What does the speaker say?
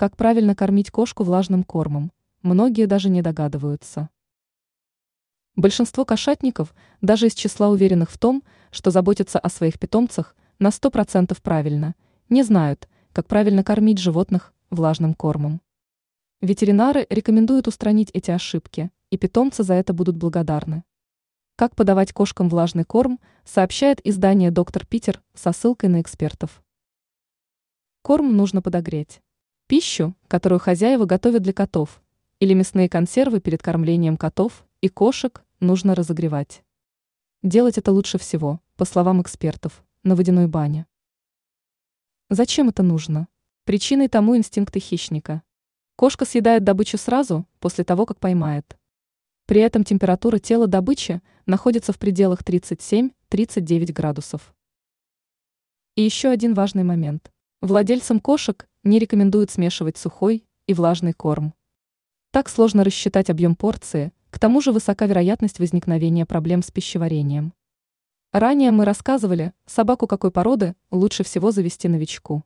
Как правильно кормить кошку влажным кормом? Многие даже не догадываются. Большинство кошатников даже из числа уверенных в том, что заботятся о своих питомцах на 100% правильно, не знают, как правильно кормить животных влажным кормом. Ветеринары рекомендуют устранить эти ошибки, и питомцы за это будут благодарны. Как подавать кошкам влажный корм, сообщает издание «Доктор Питер» со ссылкой на экспертов. Корм нужно подогреть. Пищу, которую хозяева готовят для котов, или мясные консервы перед кормлением котов и кошек нужно разогревать. Делать это лучше всего, по словам экспертов, на водяной бане. Зачем это нужно? Причиной тому инстинкты хищника. Кошка съедает добычу сразу, после того, как поймает. При этом температура тела добычи находится в пределах 37-39 градусов. И еще один важный момент. Владельцам кошек не рекомендуют смешивать сухой и влажный корм. Так сложно рассчитать объем порции, к тому же высока вероятность возникновения проблем с пищеварением. Ранее мы рассказывали, собаку какой породы лучше всего завести новичку.